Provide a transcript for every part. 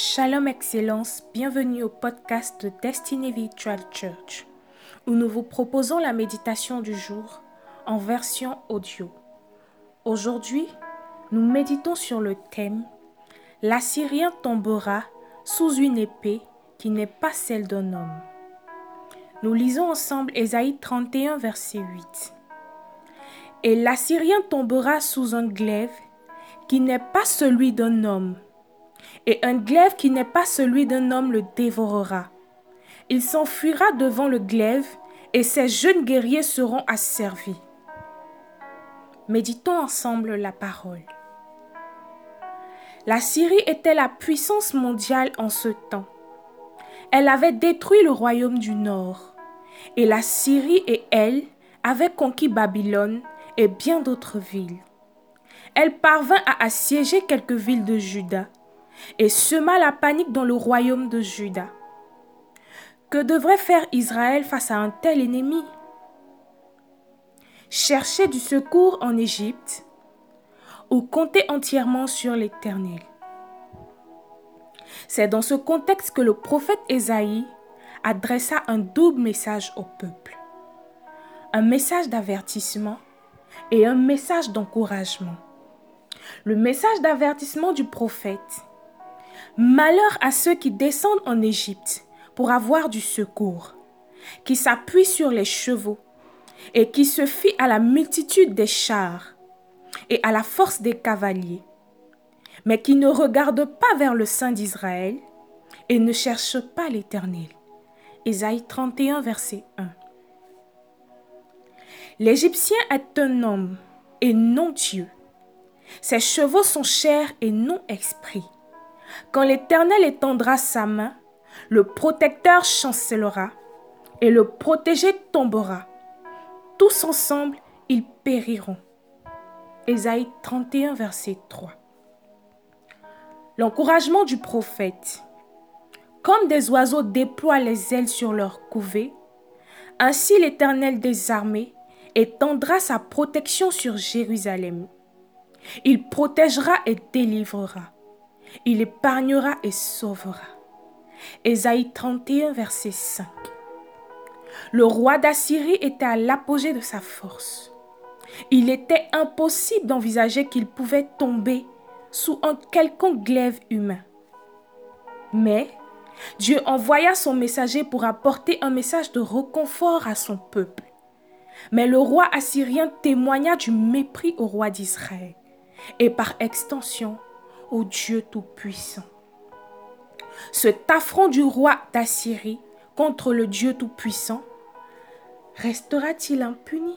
Shalom Excellence, bienvenue au podcast de Destiny Virtual Church, où nous vous proposons la méditation du jour en version audio. Aujourd'hui, nous méditons sur le thème L'Assyrien tombera sous une épée qui n'est pas celle d'un homme. Nous lisons ensemble Ésaïe 31, verset 8. Et l'Assyrien tombera sous un glaive qui n'est pas celui d'un homme et un glaive qui n'est pas celui d'un homme le dévorera. Il s'enfuira devant le glaive, et ses jeunes guerriers seront asservis. Méditons ensemble la parole. La Syrie était la puissance mondiale en ce temps. Elle avait détruit le royaume du Nord, et la Syrie et elle avaient conquis Babylone et bien d'autres villes. Elle parvint à assiéger quelques villes de Juda et sema la panique dans le royaume de Juda. Que devrait faire Israël face à un tel ennemi? Chercher du secours en Égypte ou compter entièrement sur l'Éternel C'est dans ce contexte que le prophète Ésaïe adressa un double message au peuple. Un message d'avertissement et un message d'encouragement. Le message d'avertissement du prophète Malheur à ceux qui descendent en Égypte pour avoir du secours, qui s'appuient sur les chevaux et qui se fient à la multitude des chars et à la force des cavaliers, mais qui ne regardent pas vers le sein d'Israël et ne cherchent pas l'Éternel. Ésaïe 31, verset 1. L'Égyptien est un homme et non Dieu. Ses chevaux sont chairs et non esprit. Quand l'Éternel étendra sa main, le protecteur chancellera et le protégé tombera. Tous ensemble, ils périront. Ésaïe 31, verset 3. L'encouragement du prophète. Comme des oiseaux déploient les ailes sur leur couvée, ainsi l'Éternel des armées étendra sa protection sur Jérusalem. Il protégera et délivrera. Il épargnera et sauvera. Ésaïe 31, verset 5. Le roi d'Assyrie était à l'apogée de sa force. Il était impossible d'envisager qu'il pouvait tomber sous un quelconque glaive humain. Mais Dieu envoya son messager pour apporter un message de reconfort à son peuple. Mais le roi assyrien témoigna du mépris au roi d'Israël et par extension Dieu Tout-Puissant. Cet affront du roi d'Assyrie contre le Dieu Tout-Puissant restera-t-il impuni?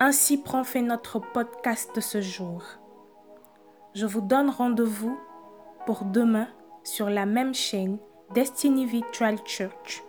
Ainsi prend fait notre podcast de ce jour. Je vous donne rendez-vous pour demain sur la même chaîne Destiny Virtual Church.